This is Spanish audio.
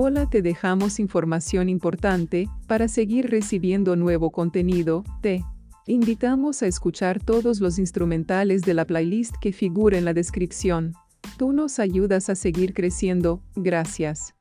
Hola, te dejamos información importante para seguir recibiendo nuevo contenido. Te invitamos a escuchar todos los instrumentales de la playlist que figura en la descripción. Tú nos ayudas a seguir creciendo. Gracias.